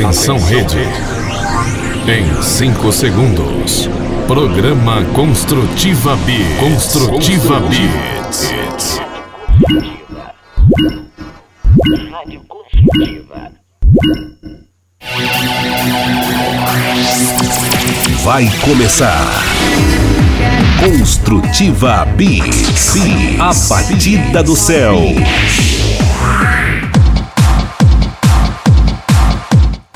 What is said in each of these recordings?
Atenção rede. Em 5 segundos. Programa Construtiva B. Construtiva B. Vai começar. Construtiva B. A batida do céu.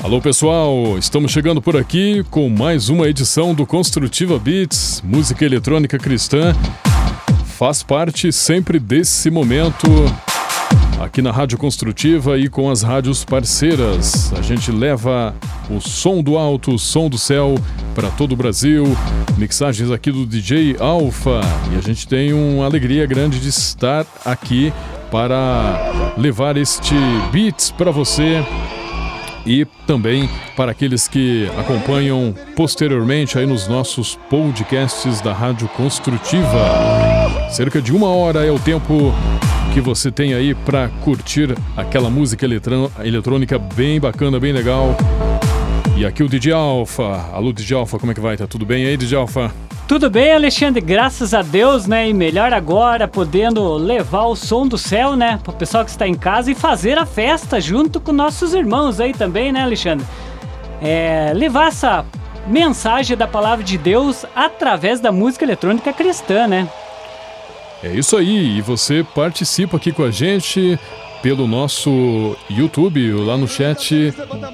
Alô pessoal, estamos chegando por aqui com mais uma edição do Construtiva Beats, música eletrônica cristã. Faz parte sempre desse momento aqui na Rádio Construtiva e com as rádios parceiras. A gente leva o som do alto, o som do céu para todo o Brasil. Mixagens aqui do DJ Alpha e a gente tem uma alegria grande de estar aqui para levar este beats para você e também para aqueles que acompanham posteriormente aí nos nossos podcasts da Rádio Construtiva. Cerca de uma hora é o tempo que você tem aí para curtir aquela música eletrônica bem bacana, bem legal. E aqui o DJ Alfa. Alô, DJ Alfa, como é que vai? Tá tudo bem aí, DJ Alfa? Tudo bem, Alexandre? Graças a Deus, né? E melhor agora, podendo levar o som do céu, né? Pro pessoal que está em casa e fazer a festa junto com nossos irmãos aí também, né, Alexandre? É, levar essa mensagem da palavra de Deus através da música eletrônica cristã, né? É isso aí, e você participa aqui com a gente pelo nosso YouTube, lá no chat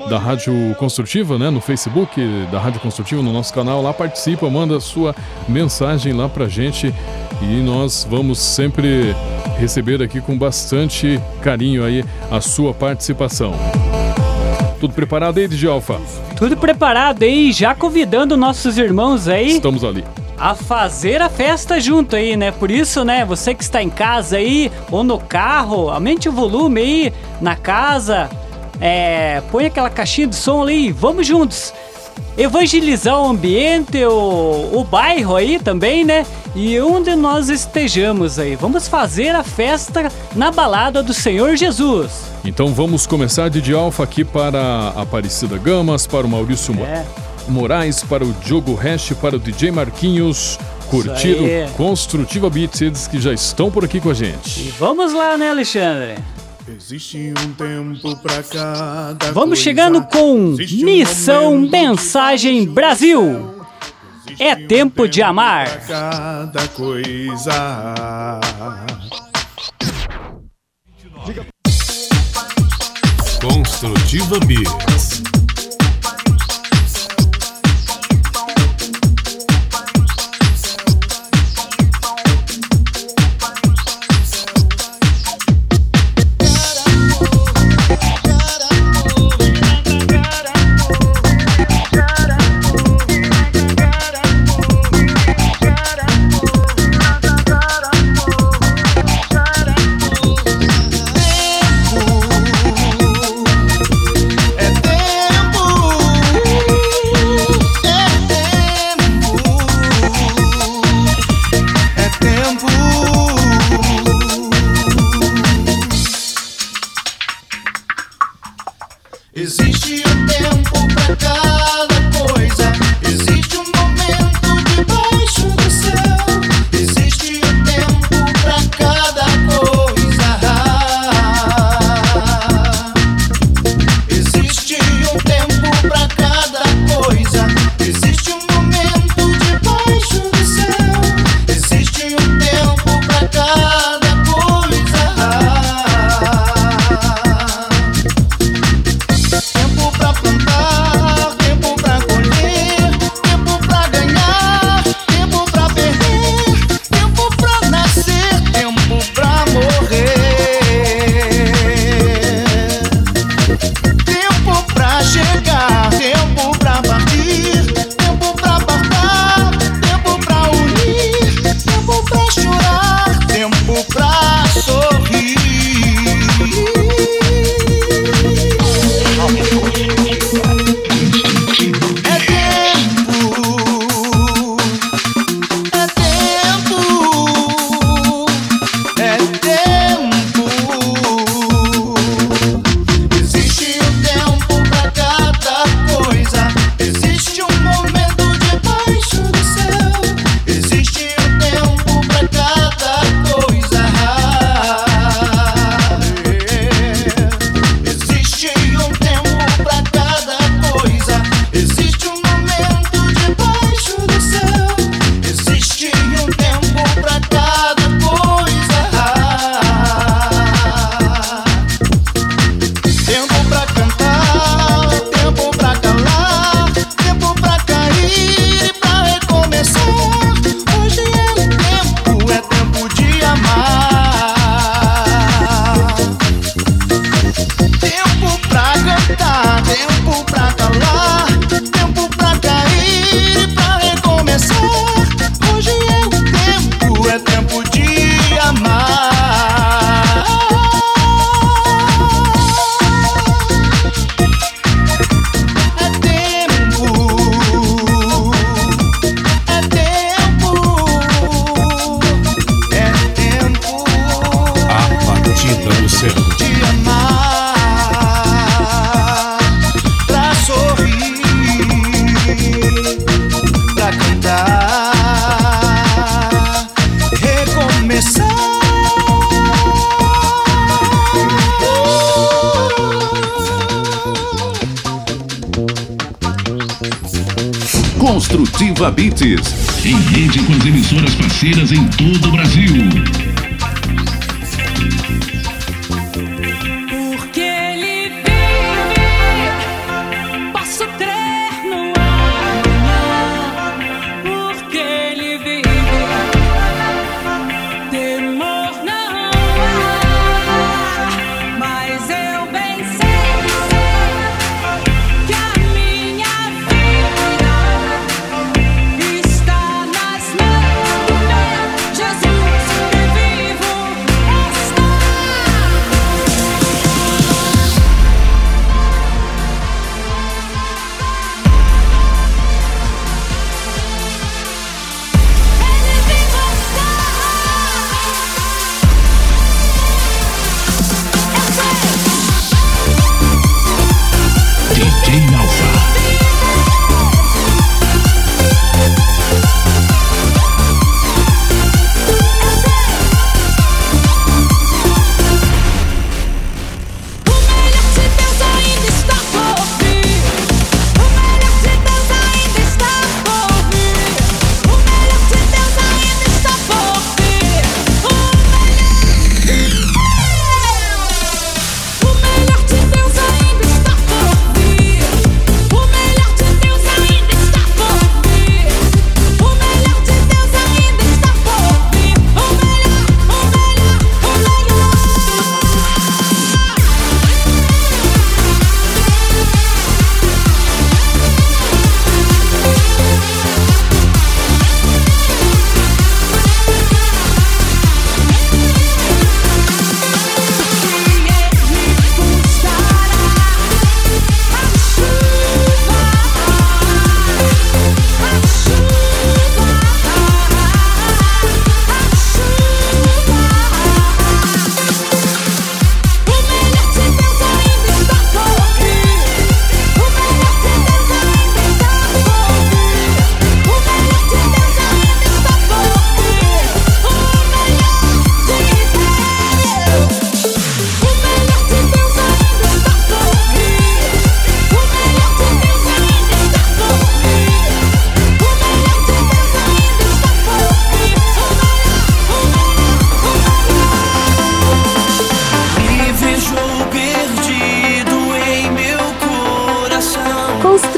da Rádio Construtiva, né, no Facebook da Rádio Construtiva, no nosso canal, lá participa, manda sua mensagem lá pra gente e nós vamos sempre receber aqui com bastante carinho aí a sua participação. Tudo preparado aí, DJ Alfa? Tudo preparado aí, já convidando nossos irmãos aí. Estamos ali a fazer a festa junto aí, né? Por isso, né, você que está em casa aí ou no carro, aumente o volume aí na casa, é, põe aquela caixinha de som ali, vamos juntos. Evangelizar o ambiente, o, o bairro aí também, né? E onde nós estejamos aí. Vamos fazer a festa na balada do Senhor Jesus. Então vamos começar de Alfa aqui para a Aparecida Gamas, para o Maurício é. Moraes, para o Diogo Hash, para o DJ Marquinhos. Curtir o Construtiva Beats, eles que já estão por aqui com a gente. E vamos lá, né, Alexandre? Existe um tempo para cada Vamos coisa. chegando com Existe Missão um Mensagem Brasil. É tempo de amar. Cada coisa. Construtiva Beats.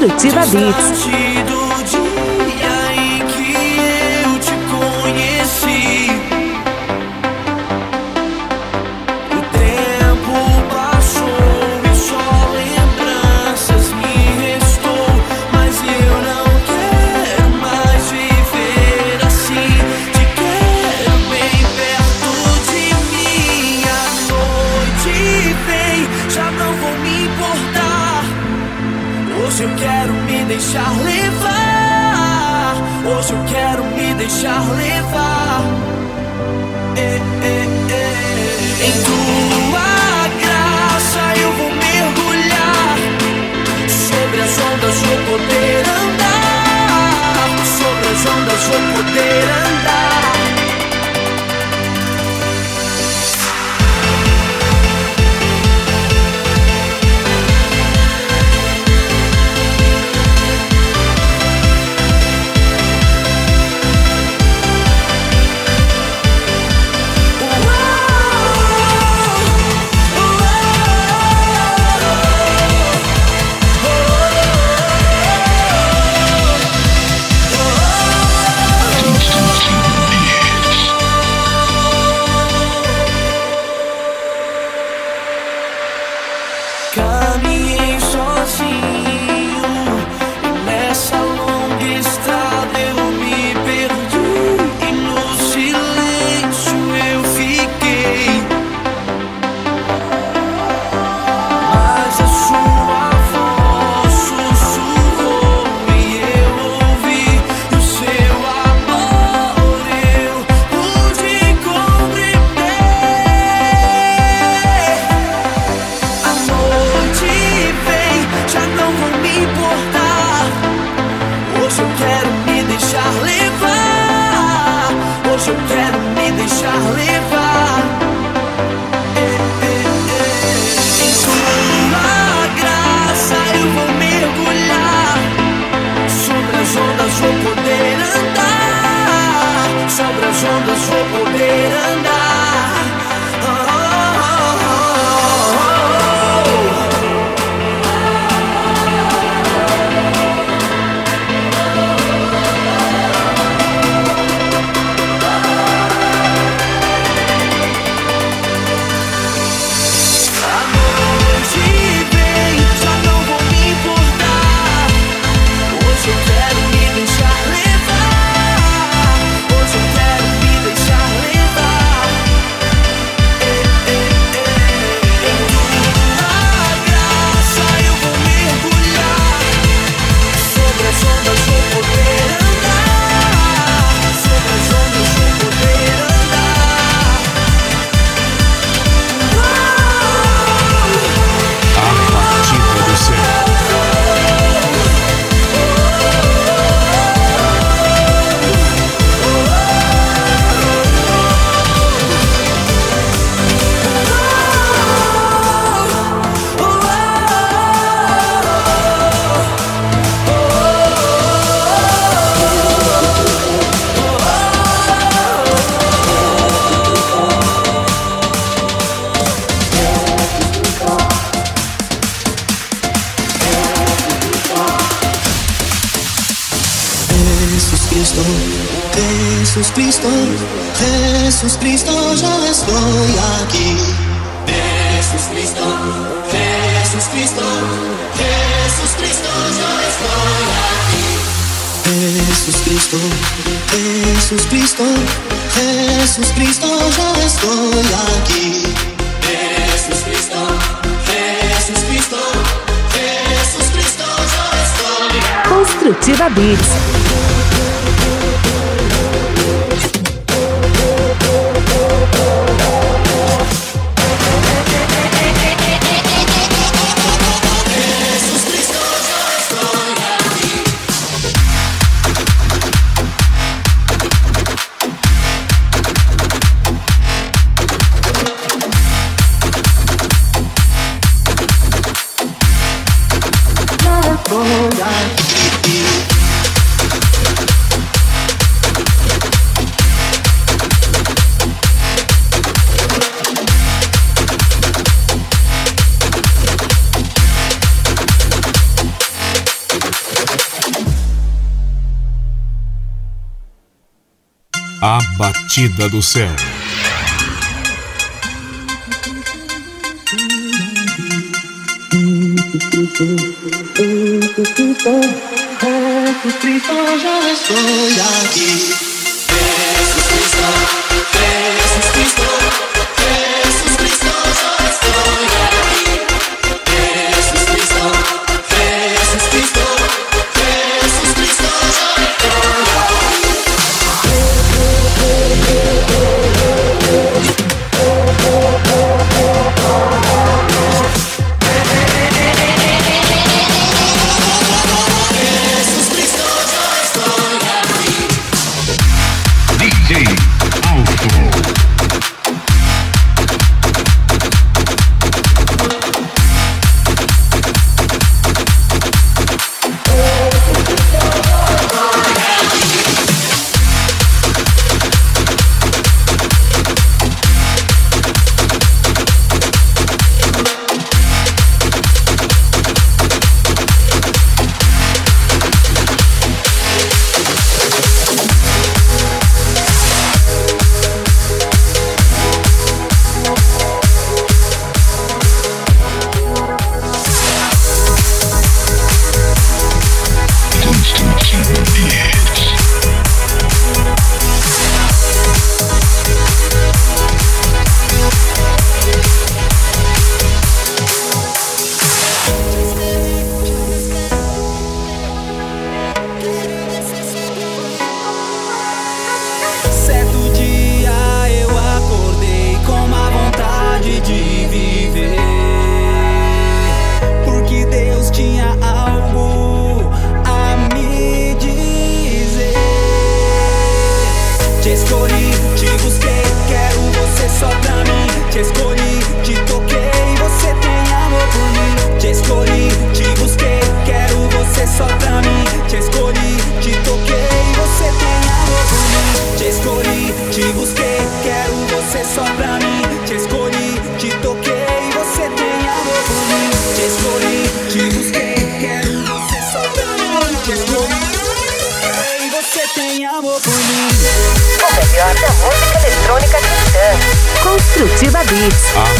Construtiva Beats. batida do céu. Cristo, yo estoy aquí. Jesús Cristo, Beats.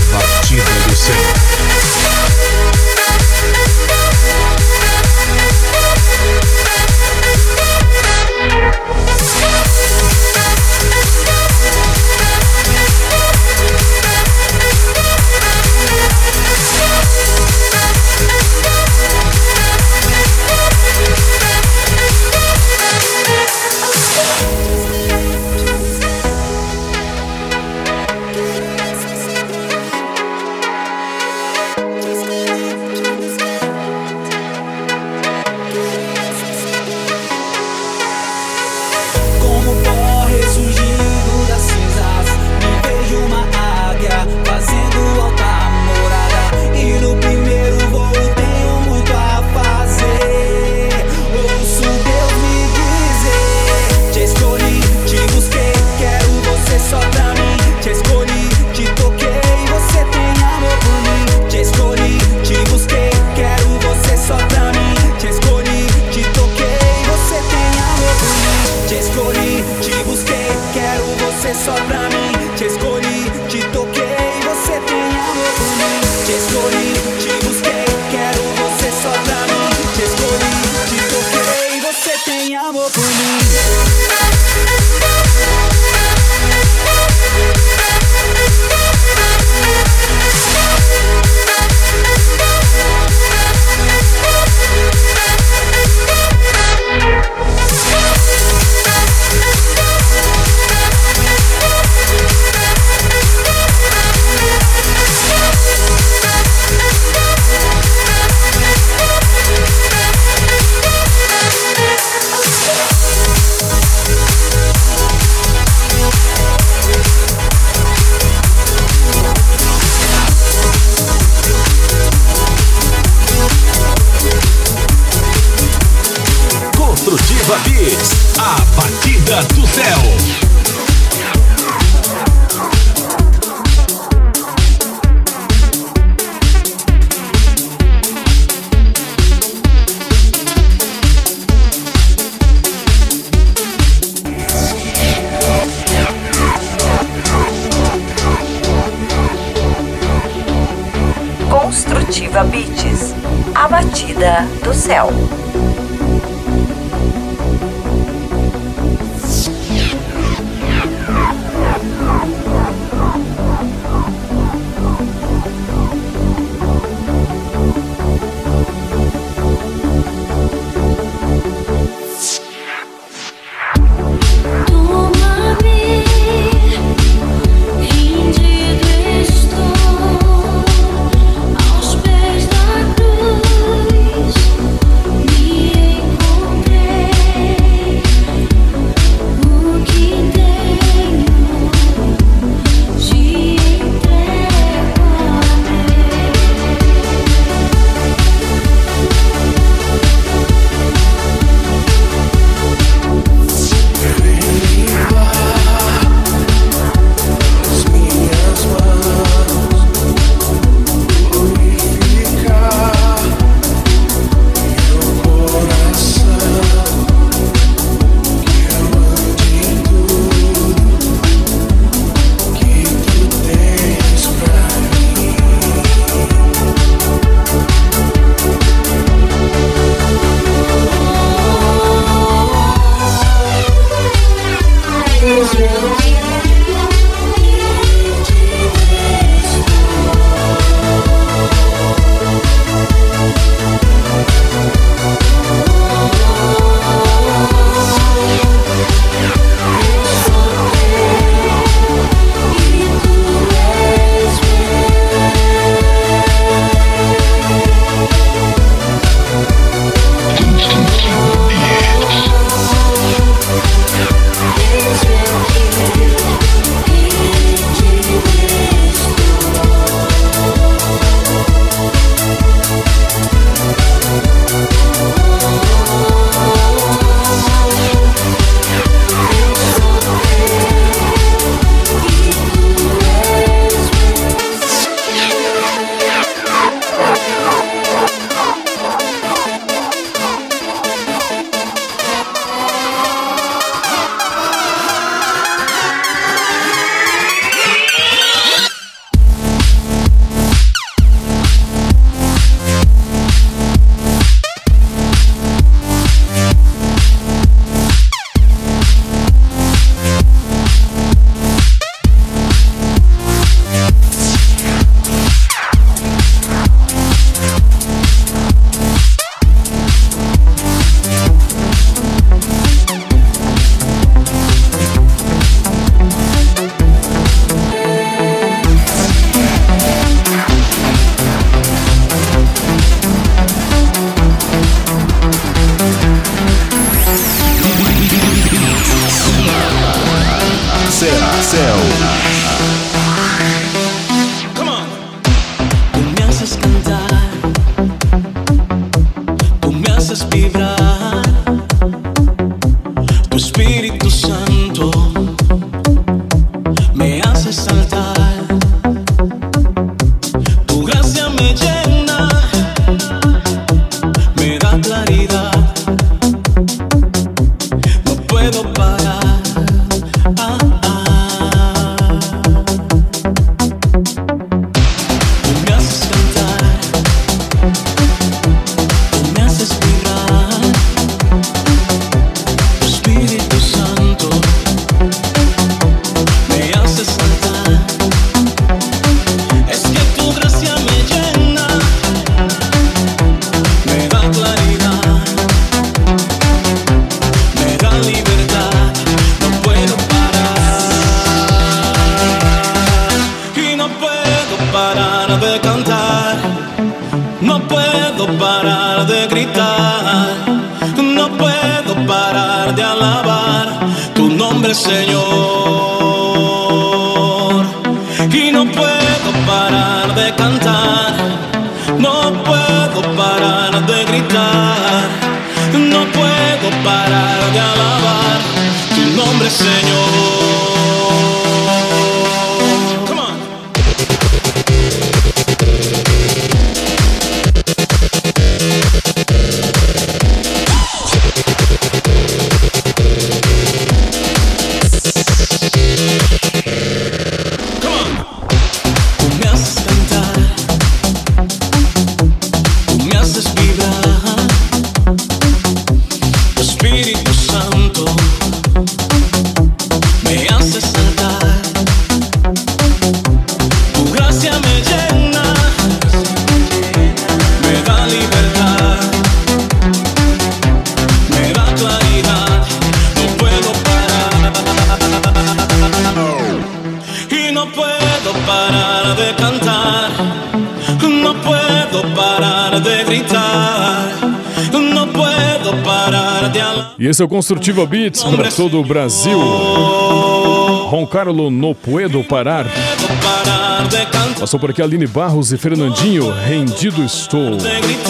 Esse é o Construtiva Beats para todo o Brasil. Ron Carlo no Puedo Parar. de. Passou por aqui Aline Barros e Fernandinho, Rendido Estou.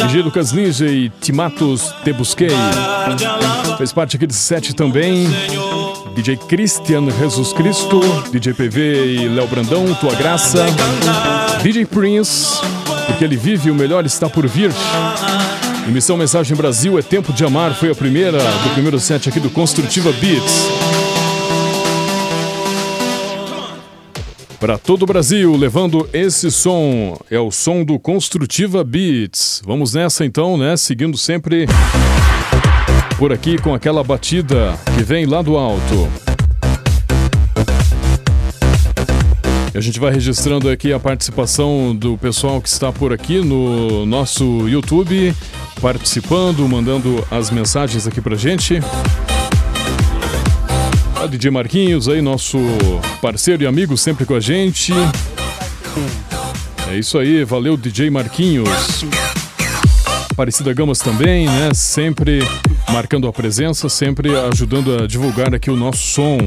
DJ Lucas Ninja e Timatos Te Busquei. de. Fez parte aqui desse set também. DJ Christian Jesus Cristo, DJ PV e Léo Brandão, Tua Graça. DJ Prince, porque ele vive e o melhor está por vir. Emissão Mensagem Brasil é Tempo de Amar foi a primeira do primeiro set aqui do Construtiva Beats. Para todo o Brasil, levando esse som, é o som do Construtiva Beats. Vamos nessa então, né? Seguindo sempre por aqui com aquela batida que vem lá do alto. E a gente vai registrando aqui a participação do pessoal que está por aqui no nosso YouTube, participando, mandando as mensagens aqui pra gente. A DJ Marquinhos aí, nosso parceiro e amigo sempre com a gente. É isso aí, valeu DJ Marquinhos. Aparecida Gamas também, né? Sempre marcando a presença, sempre ajudando a divulgar aqui o nosso som.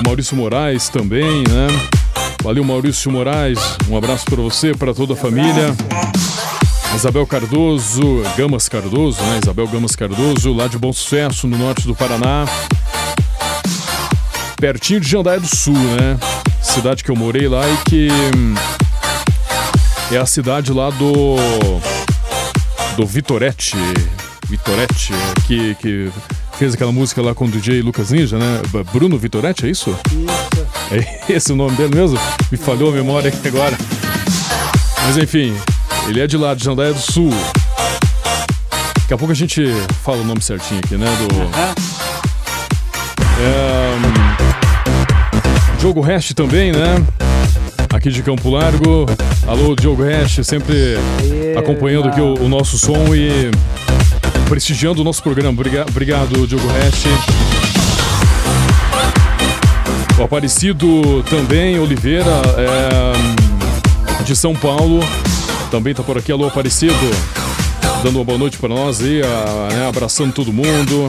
O Maurício Moraes também, né? Valeu, Maurício Moraes. Um abraço para você, para toda a família. Isabel Cardoso, Gamas Cardoso, né? Isabel Gamas Cardoso, lá de Bom Sucesso, no norte do Paraná. Pertinho de Jandaia do Sul, né? Cidade que eu morei lá e que hum, é a cidade lá do do Vitorete, Vitorete, que, que fez aquela música lá com o DJ Lucas Ninja, né? Bruno Vitorete, é isso? É esse o nome dele mesmo? Me falhou a memória aqui agora. Mas enfim, ele é de lá, de Jandaia do Sul. Daqui a pouco a gente fala o nome certinho aqui, né? Do. É, hum, Diogo Rest também, né? Aqui de Campo Largo. Alô, Diogo Rest, sempre acompanhando aqui o, o nosso som e prestigiando o nosso programa. Obriga- Obrigado, Diogo Rest. O Aparecido também, Oliveira, é, de São Paulo, também tá por aqui. Alô, Aparecido, dando uma boa noite para nós aí, a- né, abraçando todo mundo.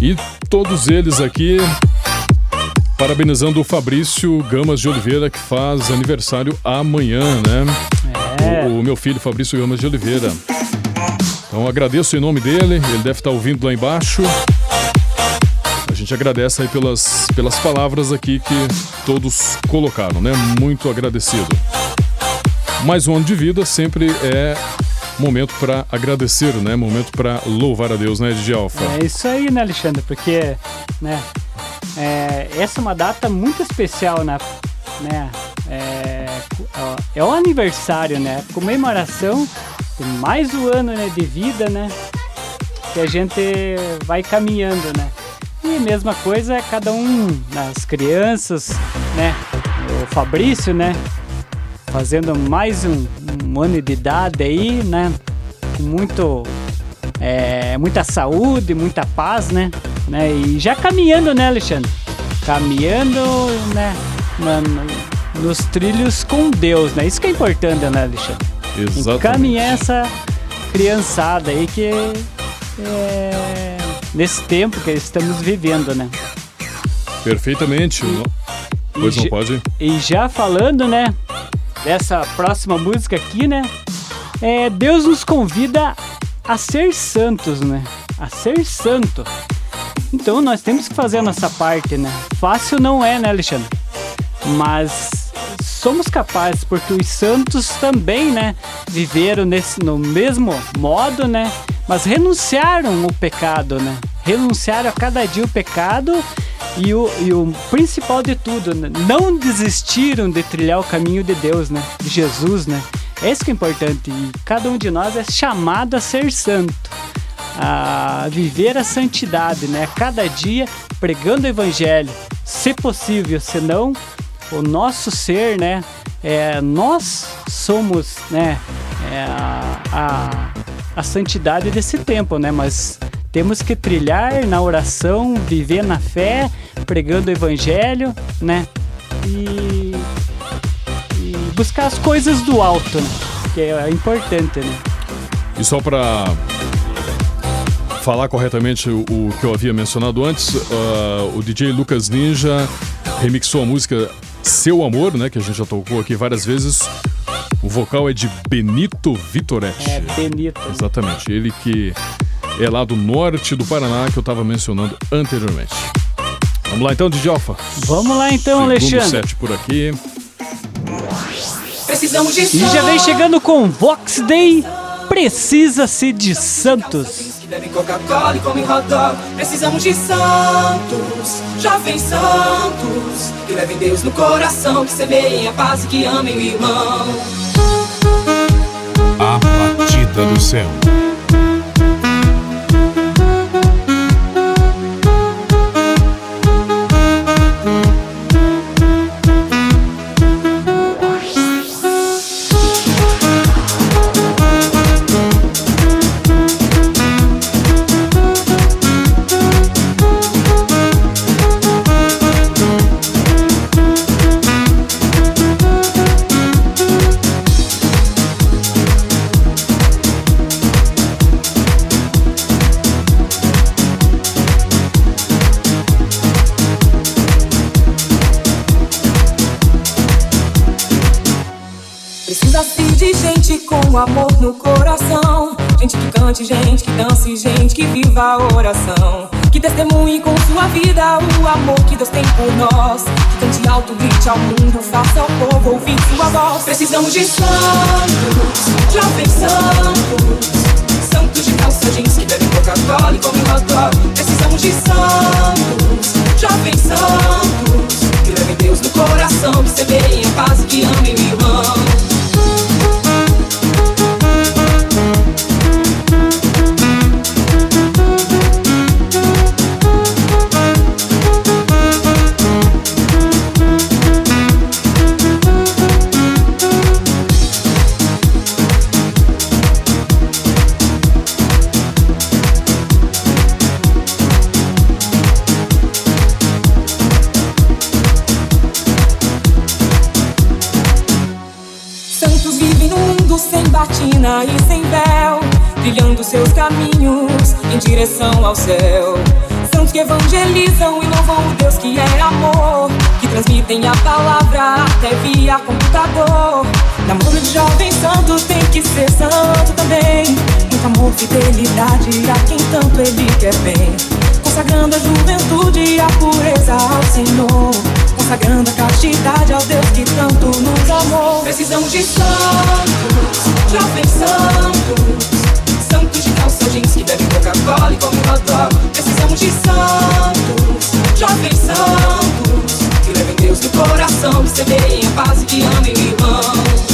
E todos eles aqui parabenizando o Fabrício Gamas de Oliveira, que faz aniversário amanhã, né? É. O, o meu filho Fabrício Gamas de Oliveira. Então agradeço em nome dele, ele deve estar ouvindo lá embaixo. Gente agradece aí pelas, pelas palavras aqui que todos colocaram, né? Muito agradecido. Mais um ano de vida sempre é momento para agradecer, né? Momento para louvar a Deus, né, DJ Alfa? É isso aí, né, Alexandre? Porque, né, é, essa é uma data muito especial, né? né é, ó, é o aniversário, né? Comemoração de mais um ano né, de vida, né? Que a gente vai caminhando, né? E mesma coisa, cada um, as crianças, né? O Fabrício, né? Fazendo mais um, um ano de idade aí, né? Com muito é, muita saúde, muita paz, né? né? E já caminhando, né, Alexandre? Caminhando, né? na- no- nos trilhos com Deus, né? Isso que é importante, né, Alexandre? Exatamente. Encaminhar essa criançada aí que é, nesse tempo que estamos vivendo, né? Perfeitamente. Não- Pois não ge- pode? E já falando, né, dessa próxima música aqui, né? É, Deus nos convida a ser santos, né? a ser santo. Então nós temos que fazer a nossa parte, né? Fácil não é, né, Alexandre? Mas somos capazes, porque os santos também, né, viveram nesse, no mesmo modo, né? Mas renunciaram o pecado, né? Renunciaram a cada dia o pecado e o, e o principal de tudo, né? não desistiram de trilhar o caminho de Deus, né? De Jesus, né? É isso que é importante. E cada um de nós é chamado a ser santo, a viver a santidade, né? Cada dia pregando o evangelho, se possível, senão o nosso ser, né? É, nós somos, né? É, a, a, a santidade desse tempo, né? Mas temos que trilhar na oração, viver na fé, pregando o evangelho, né? E, e buscar as coisas do alto, né? Que é importante, né? E só para falar corretamente o, o que eu havia mencionado antes, ah, o DJ Lucas Ninja remixou a música Seu Amor, né? Que a gente já tocou aqui várias vezes. O vocal é de Benito Vitoretti. É bonito. né? Exatamente, ele que é lá do norte do Paraná que eu estava mencionando anteriormente. Vamos lá então, Alfa. Vamos lá então, Segundo Alexandre. set por aqui. Precisamos de E já vem chegando com Vox Day. Precisa-se de Santos. Coca-Cola e hot dog. Precisamos de santos, jovens santos, que levem Deus no coração, que semeiem a paz e que amem o irmão. Do céu. Dance, gente que viva a oração. Que testemunhe com sua vida o amor que Deus tem por nós. Que cante alto, grite ao mundo, faça ao povo ouvir sua voz. Precisamos de santos, jovens santos. Santos de calça jeans que bebem Coca-Cola e comem hot dog. Precisamos de santos, jovens santos. Que levem Deus no coração, que semeiem a paz e que amem o irmão. Seus caminhos em direção ao céu. Santos que evangelizam e louvam o Deus que é amor, que transmitem a palavra até via computador. Namoro de jovens santos tem que ser santo também. Muito amor, fidelidade a quem tanto ele quer bem. Consagrando a juventude e a pureza ao Senhor. Consagrando a castidade ao Deus que tanto nos amou. Precisamos de santos, jovens santos. Calça jeans que bebem Coca-Cola e comem hot dog. Precisamos de santos, jovens santos. Que levem Deus no coração, que semeiem a paz e que amem o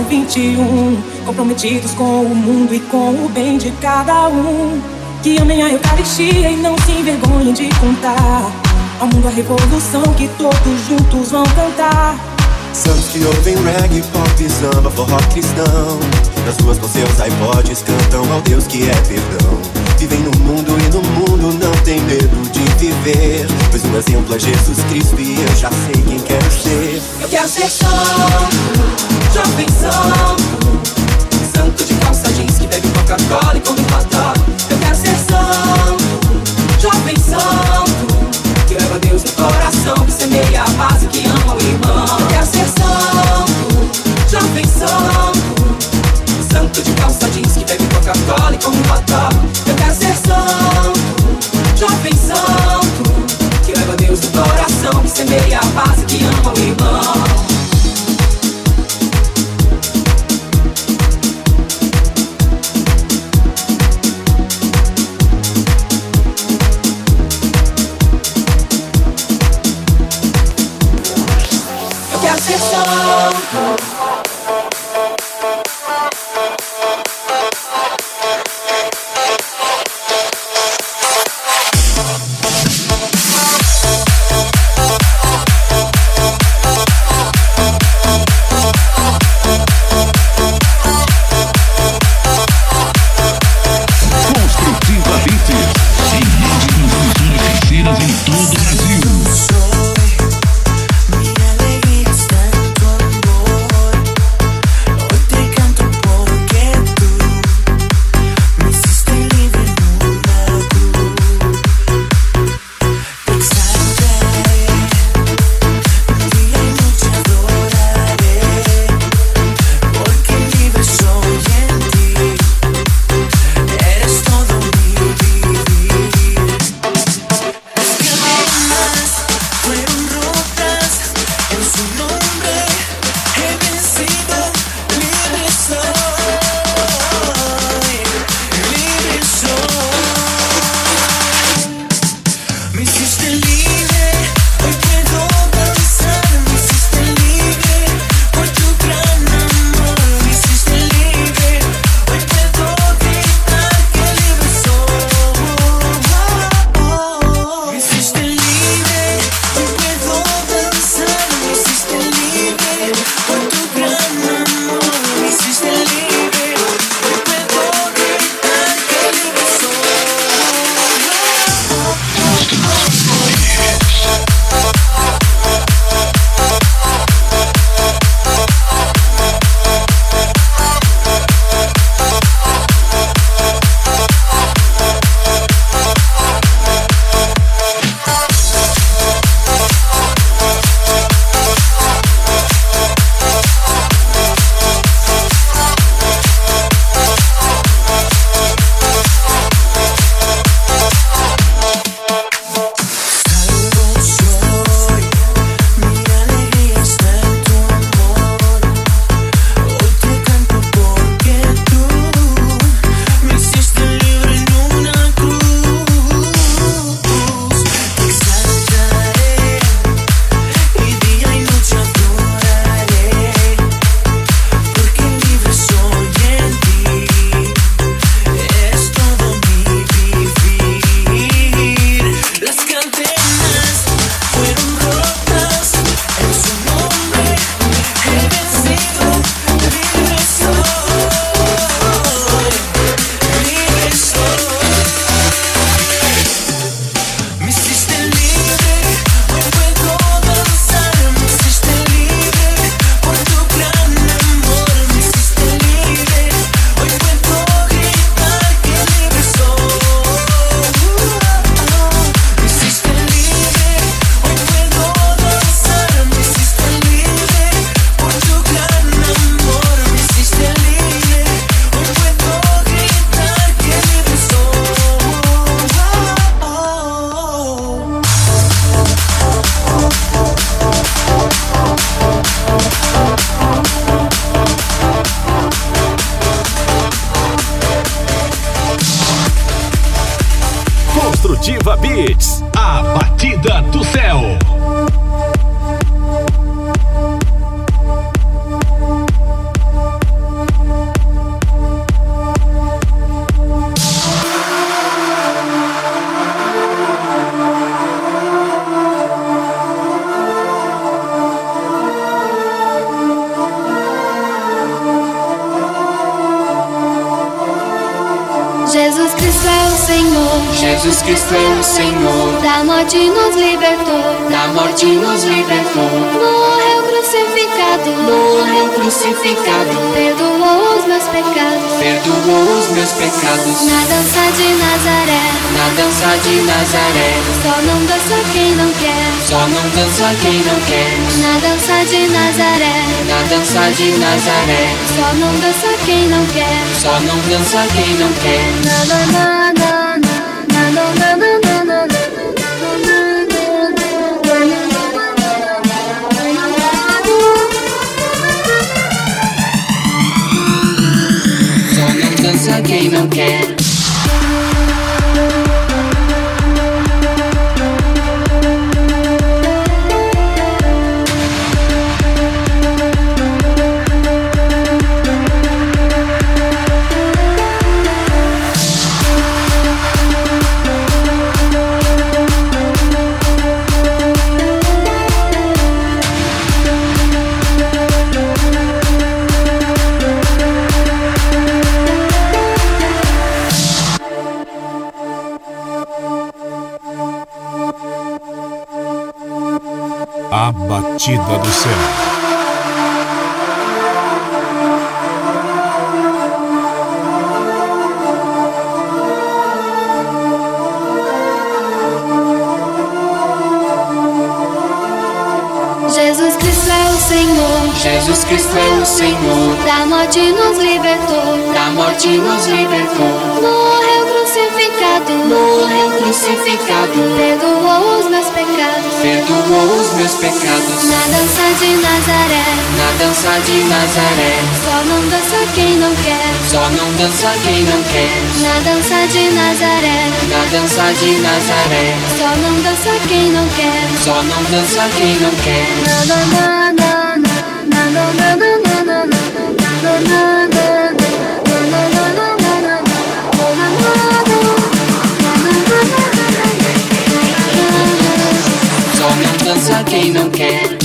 século 21, comprometidos com o mundo e com o bem de cada um. Que amem a Eucaristia e não se envergonhem de contar ao mundo a revolução que todos juntos vão cantar. Santos que ouvem reggae, pop, samba, forró cristão Nas ruas com seus iPods cantam ao Deus que é perdão Vivem no mundo e no mundo não tem medo viver. Pois o exemplo é Jesus Cristo e eu já sei quem quero ser. Eu quero ser santo, jovem santo Santo de calça jeans que bebe Coca-Cola e come hot Eu quero ser santo, jovem santo Que leva Deus no coração, que semeia a paz e que ama o irmão. Eu quero ser santo, jovem santo Santo de calça jeans que bebe Coca-Cola e come hot Eu quero coração, que semeia a paz e que ama o irmão morte nos libertou. Morreu crucificado, morreu crucificado. Perdoou os meus pecados, perdoou os meus pecados. Na dança de Nazaré, na dança de Nazaré. Só não dança quem não quer, só não dança quem não quer. Na dança de Nazaré, na dança de Nazaré. Só não dança quem não quer, só não dança quem não quer. Na, na, na, na, na, na, na, na, na, na, na, na, na. abraça quem não quer.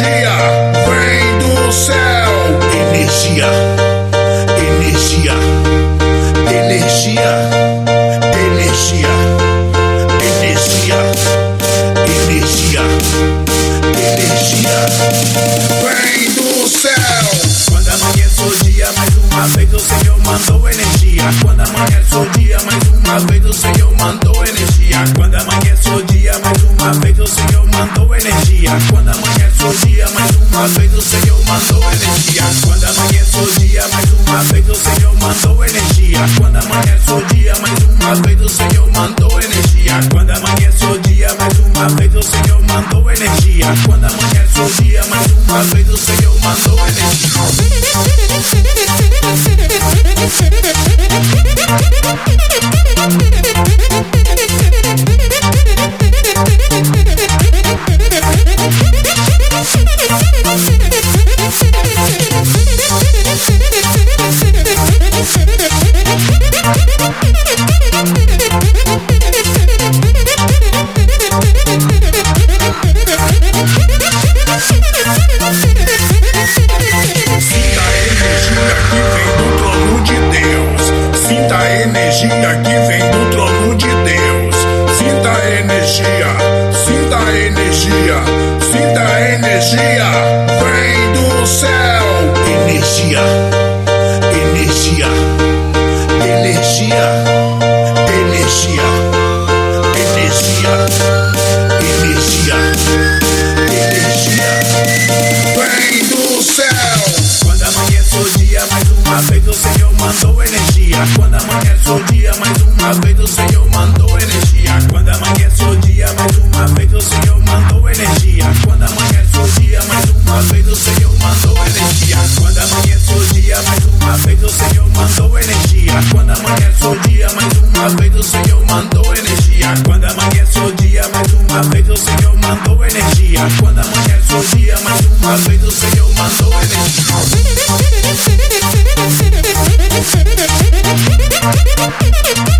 Yeah. フフフフ。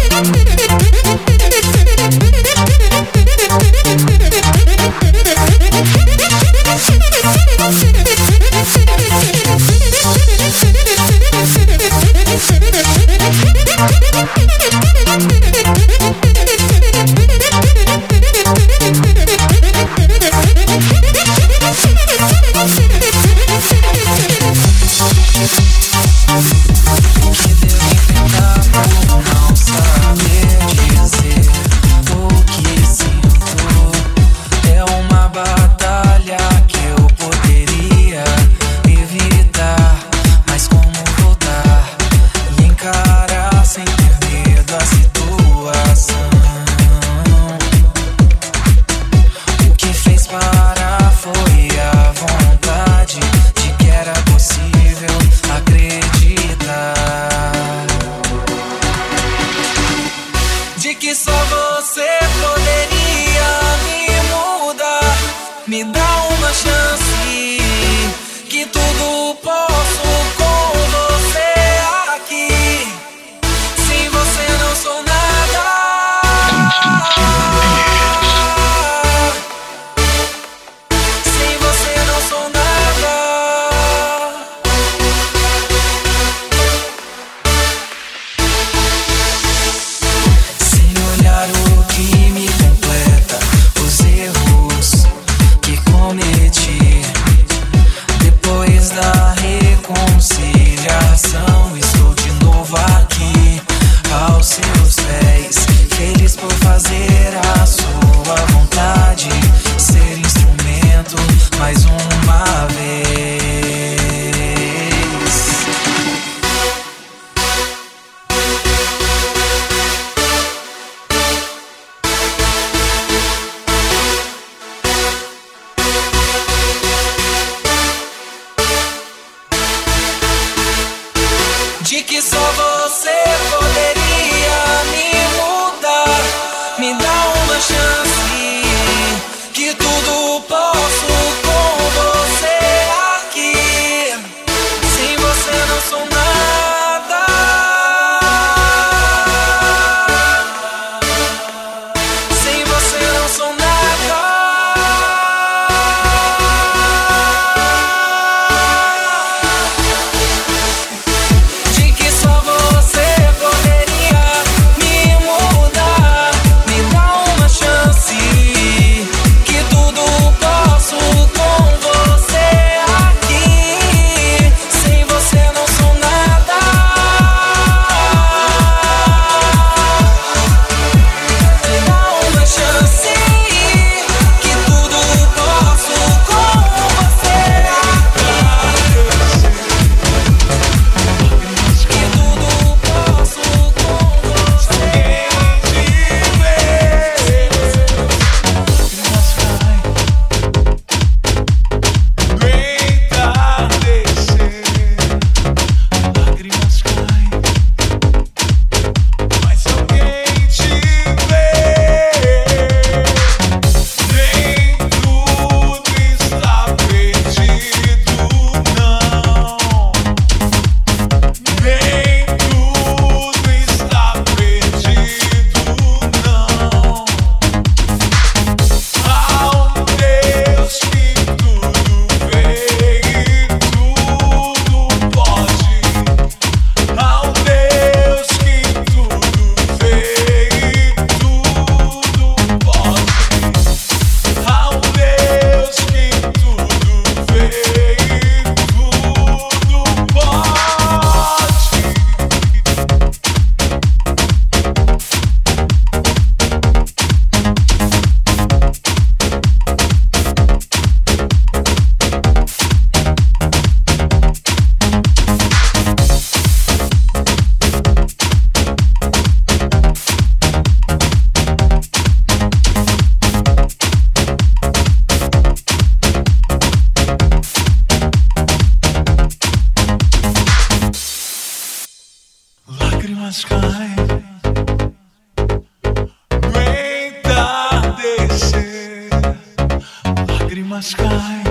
Lágrimas caem,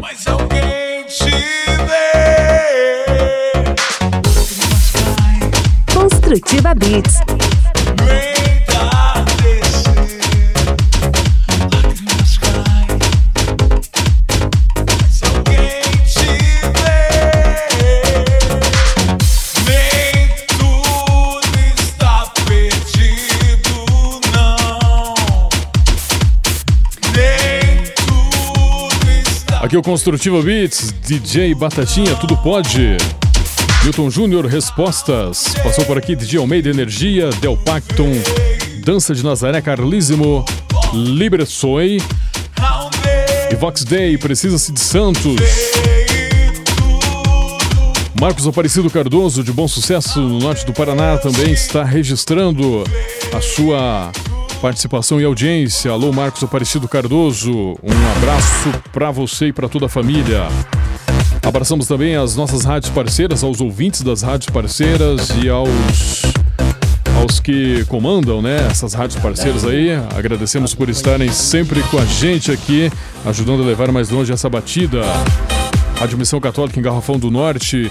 mas alguém te vê. Construtiva Beats. Aqui é o Construtiva Beats, DJ Batatinha, tudo pode. Milton Júnior, respostas. Passou por aqui DJ Almeida Energia, Del Pacton, Dança de Nazaré, Carlísimo, Libersoy. E Vox Day, Precisa-se de Santos. Marcos Aparecido Cardoso, de Bom Sucesso, no norte do Paraná, também está registrando a sua participação e audiência. Alô, Marcos Aparecido Cardoso, um abraço para você e para toda a família. Abraçamos também as nossas rádios parceiras, aos ouvintes das rádios parceiras e aos aos que comandam, né, essas rádios parceiras aí. Agradecemos por estarem sempre com a gente aqui, ajudando a levar mais longe essa batida. Rádio Missão Católica em Garrafão do Norte,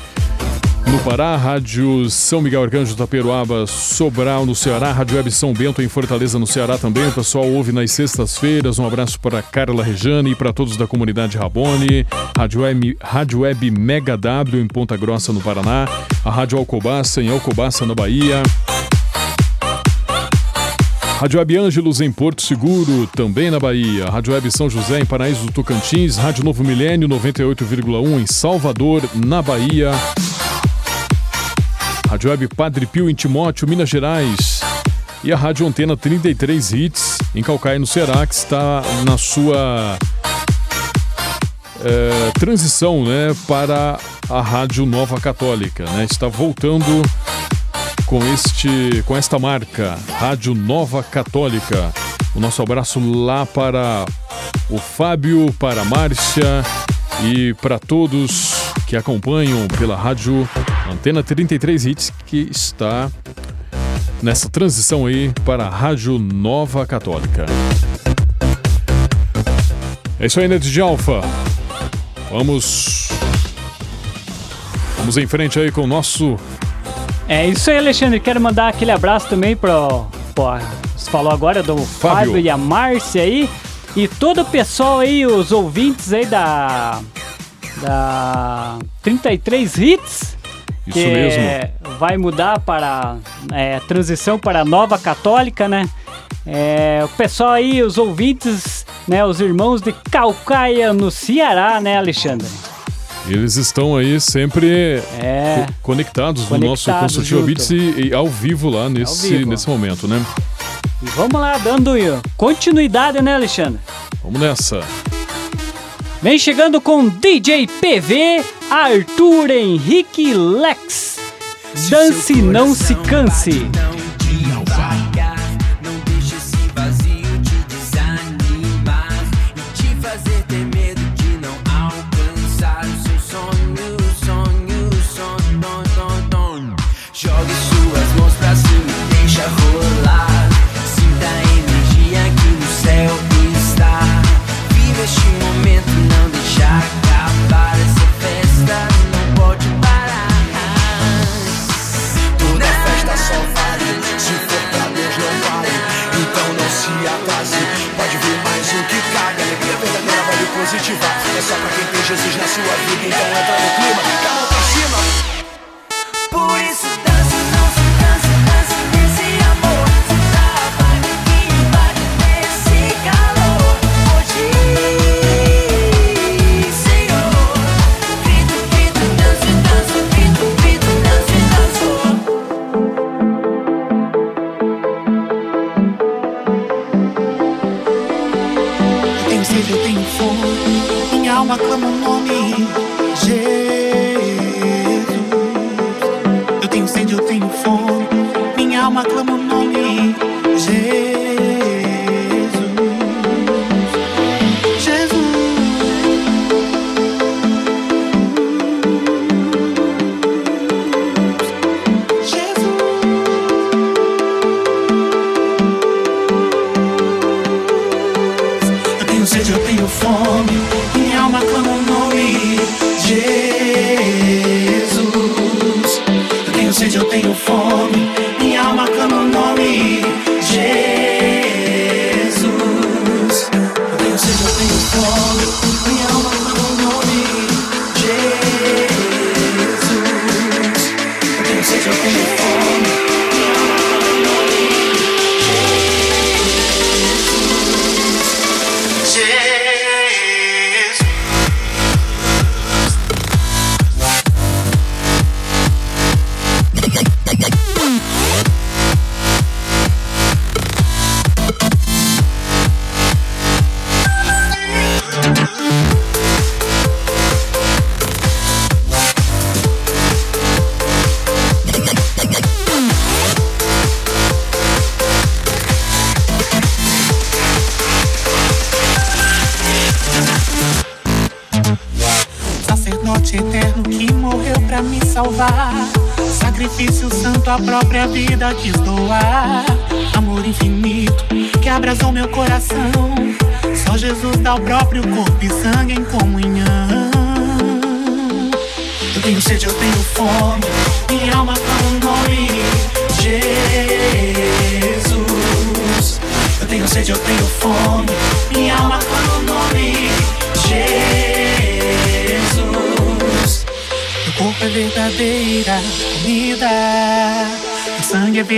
no Pará, Rádio São Miguel Arcanjo Taperoaba, Sobral no Ceará, Rádio Web São Bento em Fortaleza no Ceará também. O pessoal ouve nas sextas-feiras. Um abraço para Carla Rejane e para todos da comunidade Rabone. Rádio Web, Rádio Web Mega W em Ponta Grossa no Paraná. A Rádio Alcobaça em Alcobaça na Bahia. Rádio Web Ângelos em Porto Seguro, também na Bahia. Rádio Web São José em Paraíso do Tocantins. Rádio Novo Milênio 98,1 em Salvador, na Bahia. Rádio Web Padre Pio em Timóteo, Minas Gerais. E a Rádio Antena 33 Hits em Calcaia, no Ceará, que está na sua eh, transição né, para a Rádio Nova Católica. Né? Está voltando com, este, com esta marca, Rádio Nova Católica. O nosso abraço lá para o Fábio, para a Márcia e para todos que acompanham pela Rádio Antena 33 Hits, que está nessa transição aí para a Rádio Nova Católica. É isso aí, Net de Alfa. Vamos. Vamos em frente aí com o nosso É isso aí, Alexandre. Quero mandar aquele abraço também pro. pro você falou agora do Fábio. e a Márcia aí. E todo o pessoal aí, os ouvintes aí da. Da 33 Hits. Isso que mesmo. vai mudar para é, transição para a nova católica, né? É, o pessoal aí, os ouvintes, né? Os irmãos de Calcaia no Ceará, né, Alexandre? Eles estão aí sempre É. co- conectados, no nosso Conectados junto. Beats e, e ao vivo lá nesse, vivo. nesse momento, né? E vamos lá, dando continuidade, né, Alexandre? Vamos nessa. Vem chegando com DJ PV, Arthur Henrique Lex. Dance não se canse. É só pra quem tem Jesus na sua vida Então entra no clima alma clama o nome Jesus. Eu tenho sede, eu tenho fome. Minha alma clama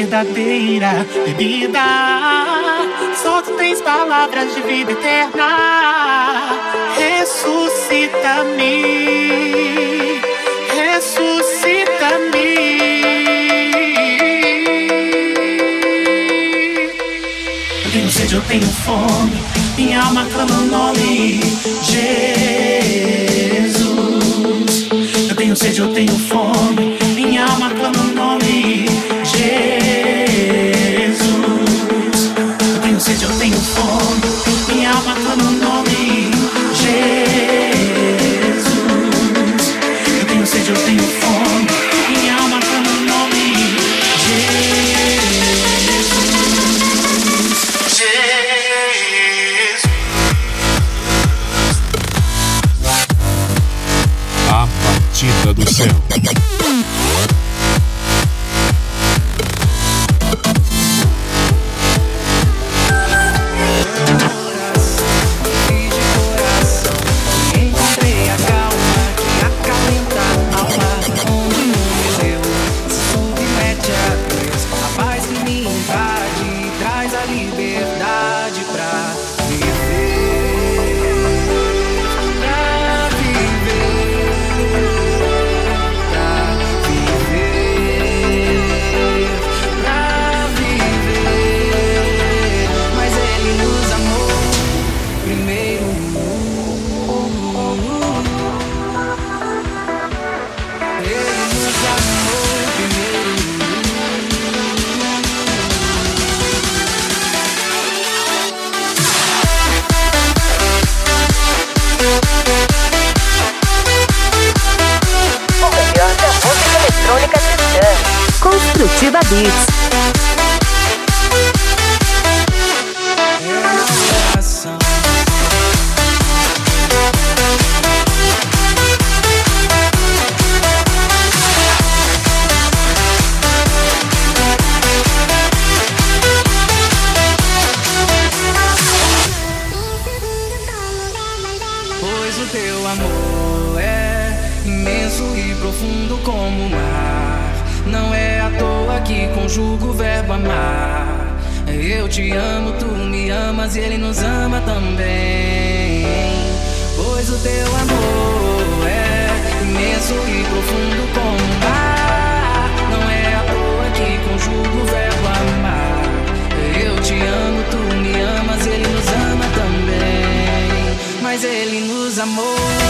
verdadeira bebida. Só tu tens palavras de vida eterna. Ressuscita-me, ressuscita-me. Eu tenho sede, eu tenho fome, minha alma clama o nome Jesus. Eu tenho sede, eu tenho amor.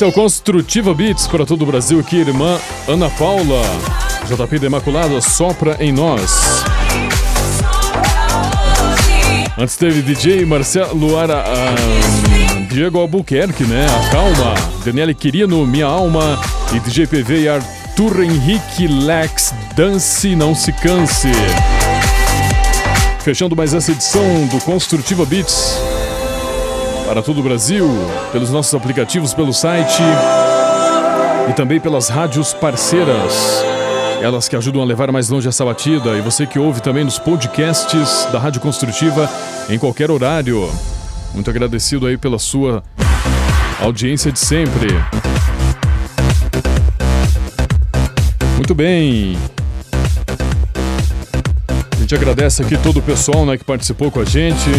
Esse é o Construtiva Beats para todo o Brasil aqui, irmã Ana Paula. JP da Imaculada sopra em nós. Antes teve DJ Marcelo Luara, ah, Diego Albuquerque, né? A Calma, Daniele Quirino, Minha Alma e DJ PV e Arthur Henrique Lex, Dance Não Se Canse. Fechando mais essa edição do Construtiva Beats para todo o Brasil, pelos nossos aplicativos, pelo site e também pelas rádios parceiras. Elas que ajudam a levar mais longe essa batida. E você que ouve também nos podcasts da Rádio Construtiva em qualquer horário. Muito agradecido aí pela sua audiência de sempre. Muito bem. A gente agradece aqui todo o pessoal né, que participou com a gente.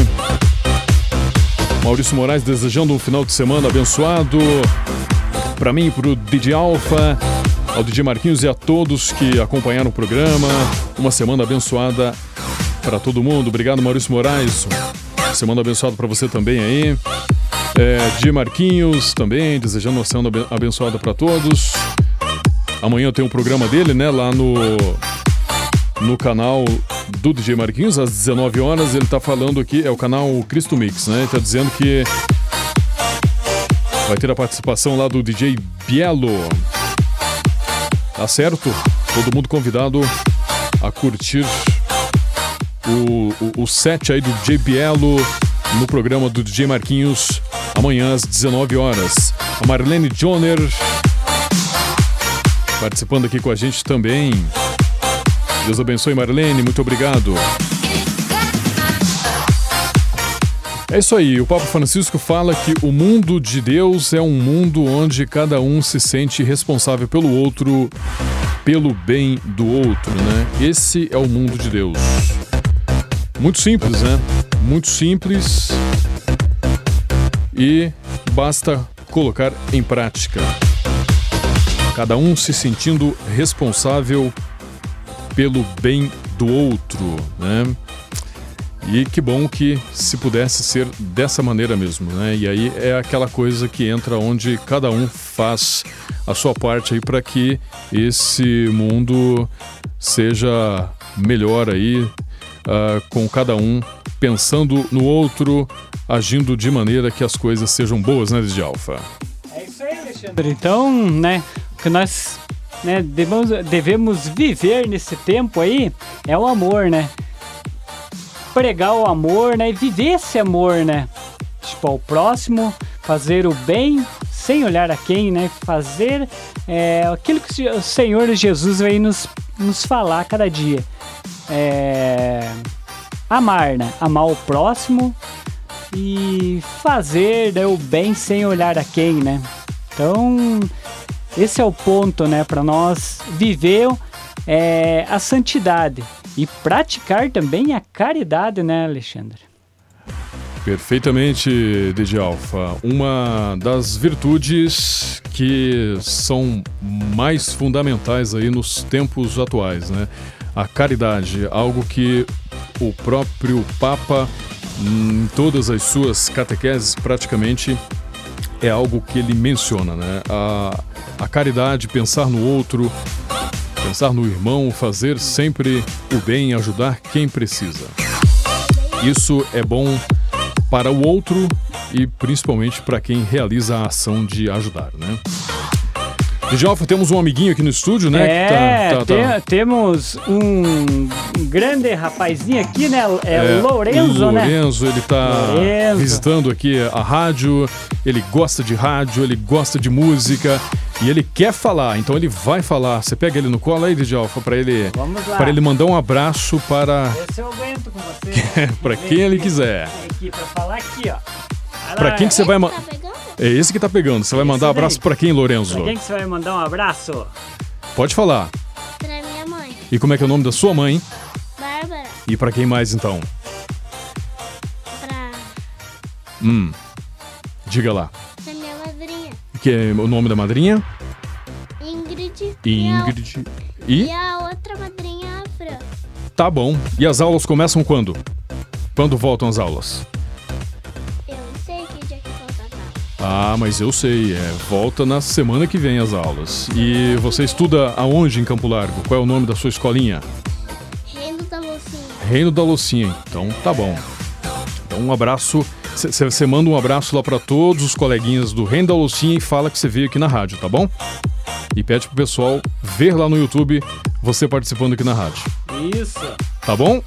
Maurício Moraes desejando um final de semana abençoado. Para mim, para o DJ Alfa, ao DJ Marquinhos e a todos que acompanharam o programa. Uma semana abençoada para todo mundo. Obrigado, Maurício Moraes. Semana abençoada para você também aí. É, DJ Marquinhos também, desejando uma semana aben- abençoada para todos. Amanhã tem um programa dele, né, lá no no canal do DJ Marquinhos às 19 horas. Ele tá falando aqui, é o canal Cristo Mix, né? Ele tá dizendo que vai ter a participação lá do DJ Bielo. Tá certo? Todo mundo convidado a curtir o, o, o set aí do DJ Bielo no programa do DJ Marquinhos amanhã às 19 horas. A Marlene Joner participando aqui com a gente também. Deus abençoe, Marlene, muito obrigado. É isso aí, o Papa Francisco fala que o mundo de Deus é um mundo onde cada um se sente responsável pelo outro, pelo bem do outro, né? Esse é o mundo de Deus. Muito simples, né? Muito simples e basta colocar em prática. Cada um se sentindo responsável pelo bem do outro, né? E que bom que se pudesse ser dessa maneira mesmo, né? E aí é aquela coisa que entra onde cada um faz a sua parte aí para que esse mundo seja melhor aí, ah, com cada um pensando no outro, agindo de maneira que as coisas sejam boas, né, de Alfa? É isso aí, Alexandre. Então, né, o que nós né, devemos, devemos viver nesse tempo aí é o amor, né? Pregar o amor, né? E viver esse amor, né? Tipo, ao próximo, fazer o bem sem olhar a quem, né? Fazer é, aquilo que o Senhor Jesus vem nos, nos falar cada dia. É, amar, né? Amar o próximo e fazer né, o bem sem olhar a quem, né? Então, esse é o ponto, né, para nós viver é, a santidade e praticar também a caridade, né, Alexandre? Perfeitamente, DJ Alfa. Uma das virtudes que são mais fundamentais aí nos tempos atuais, né? A caridade, algo que o próprio Papa, em todas as suas catequeses, praticamente é algo que ele menciona, né? A, a caridade, pensar no outro, pensar no irmão, fazer sempre o bem, ajudar quem precisa. Isso é bom para o outro e principalmente para quem realiza a ação de ajudar, né? Djalfa, temos um amiguinho aqui no estúdio, né? É, que tá- tá- tá- te- temos um grande rapazinho aqui, né? É, o Lourenço, né? Lourenço, ele tá Lourenço. visitando aqui a rádio, ele gosta de rádio, ele gosta de música e ele quer falar, então ele vai falar. Você pega ele no colo aí, Djalfa, para ele Vamos lá. para ele mandar um abraço para Esse eu aguento com você. para quem ele quiser. Vem aqui pra falar aqui, ó. Lá. quem que você vai mandar? É esse que tá pegando. Você vai mandar daí. abraço para quem, Lourenço? Pra quem que você vai mandar um abraço? Pode falar. Pra minha mãe, E como é que é o nome da sua mãe? Bárbara, E para quem mais então? pra, Hum. Diga lá. pra minha madrinha, Que é o nome da madrinha? Ingrid, Ingrid. E, E a outra madrinha, a Fran. tá bom. E as aulas começam quando? Quando voltam as aulas? Ah, mas eu sei, é, volta na semana que vem as aulas. E você estuda aonde em Campo Largo? Qual é o nome da sua escolinha? Reino da Mocinha. Reino da Lucinha. Então tá bom. Então um abraço. Você manda um abraço lá pra todos os coleguinhas do Reino da Lucinha e fala que você veio aqui na rádio, tá bom? E pede pro pessoal ver lá no YouTube você participando aqui na rádio. Isso. Tá bom?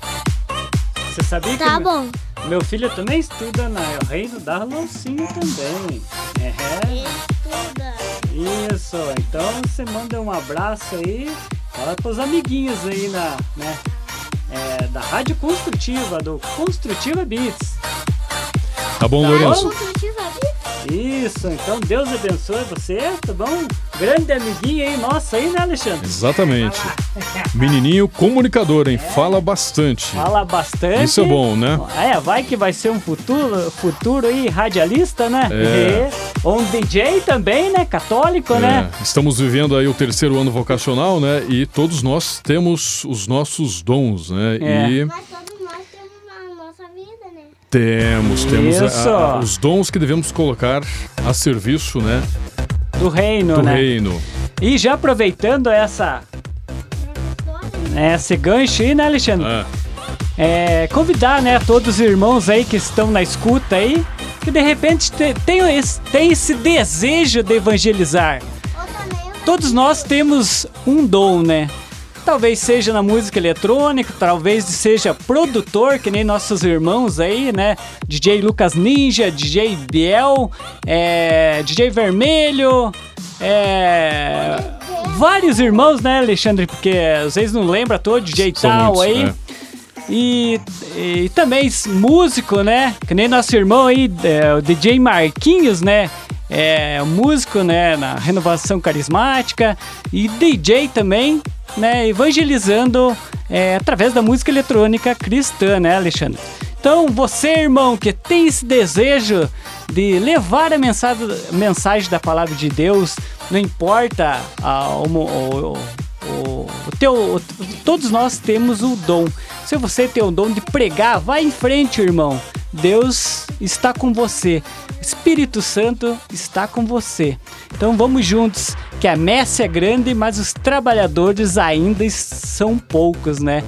Você sabia Tá que bom. Meu filho também estuda no Reino da Loucinha também. É. Estuda. Isso. Então você manda um abraço aí. Fala pros amiguinhos aí na, né? é, da Rádio Construtiva, do Construtiva Beats. Tá bom, Tá Lourenço? Construtiva Isso, então Deus abençoe você, tá bom? Grande amiguinho aí, nossa aí, né, Alexandre? Exatamente. Menininho comunicador, hein? Fala bastante. Fala bastante. Isso é bom, né? É, vai que vai ser um futuro, futuro aí, radialista, né? É. Ou um DJ também, né? Católico, né? É, estamos vivendo aí o terceiro ano vocacional, né? E todos nós temos os nossos dons, né? É. E Mas todos nós temos a nossa vida, né? Temos, temos a- a- os dons que devemos colocar a serviço, né? Do reino, Do né? reino. E já aproveitando essa. Esse gancho aí, né, Alexandre? Ah, É, convidar, né, todos os irmãos aí que estão na escuta aí, que de repente te- tem esse, tem esse desejo de evangelizar. Todos nós temos um dom, né? Talvez seja na música eletrônica, talvez seja produtor, que nem nossos irmãos aí, né? DJ Lucas Ninja, DJ Biel, é, DJ Vermelho, é, vários irmãos, né, Alexandre? Porque às vezes não lembra todo, DJ São tal muitos, aí. é. E, e também músico, né? Que nem nosso irmão aí, é, o DJ Marquinhos, né? É músico, né? Na renovação carismática e DJ também, né? Evangelizando é, através da música eletrônica cristã, né, Alexandre? Então, você, irmão, que tem esse desejo de levar a mensagem, mensagem da palavra de Deus, não importa a, o, o, o, teu, todos nós temos o dom. Se você tem o dom de pregar, vai em frente, irmão. Deus está com você. Espírito Santo está com você. Então vamos juntos, que a messe é grande, mas os trabalhadores ainda são poucos, né?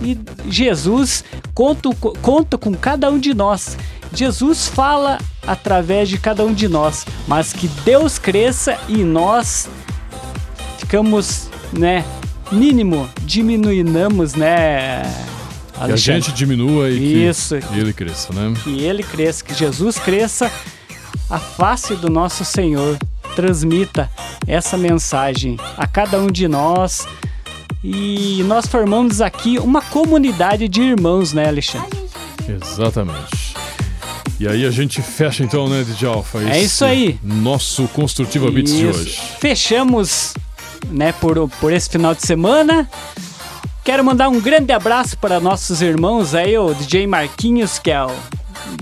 E Jesus conta, conta com cada um de nós. Jesus fala através de cada um de nós, mas que Deus cresça e nós ficamos, né, mínimo, diminuinamos, né? Que a gente diminua e Isso. que ele cresça, né? que ele cresça, que Jesus cresça, a face do nosso Senhor transmita essa mensagem a cada um de nós. E nós formamos aqui uma comunidade de irmãos, né, Alexandre? Exatamente. E aí a gente fecha então, né, DJ Alpha? É isso aí. Nosso Construtiva Beats de hoje. Fechamos, né, por, por esse final de semana. Quero mandar um grande abraço para nossos irmãos aí, o DJ Marquinhos, que é o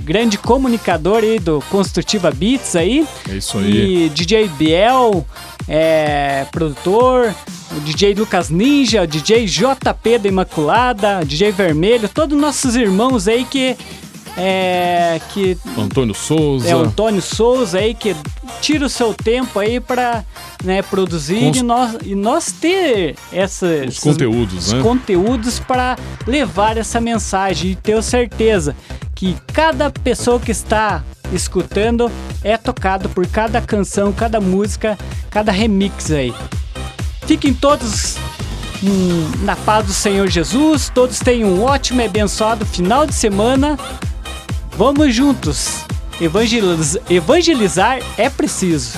grande comunicador aí do Construtiva Beats aí. É isso aí. E DJ Biel, é, produtor, o DJ Lucas Ninja, o DJ JP da Imaculada, o DJ Vermelho, todos nossos irmãos aí que. É, que Antônio Souza. é o Antônio Souza aí que tira o seu tempo aí para né, produzir Cons- e, nós, e nós ter essa, Os esses- conteúdos, os né? conteúdos para levar essa mensagem e tenho certeza que cada pessoa que está escutando é tocado por cada canção, cada música, cada remix aí. Fiquem todos hum, na paz do Senhor Jesus, todos tenham um ótimo e abençoado final de semana. Vamos juntos. Evangeliz- evangelizar é preciso.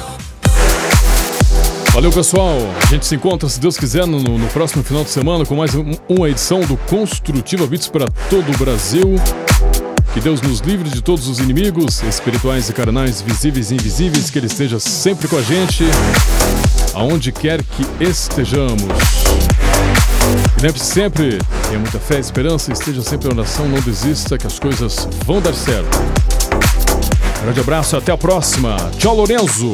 Valeu, pessoal. A gente se encontra, se Deus quiser, no, no próximo final de semana com mais um- uma edição do Construtiva Beats para todo o Brasil. Que Deus nos livre de todos os inimigos, espirituais e carnais, visíveis e invisíveis, que Ele esteja sempre com a gente, aonde quer que estejamos. Lembre-se sempre, tenha muita fé e esperança, esteja sempre em oração, não desista, que as coisas vão dar certo. Grande abraço e até a próxima. Tchau, Lorenzo.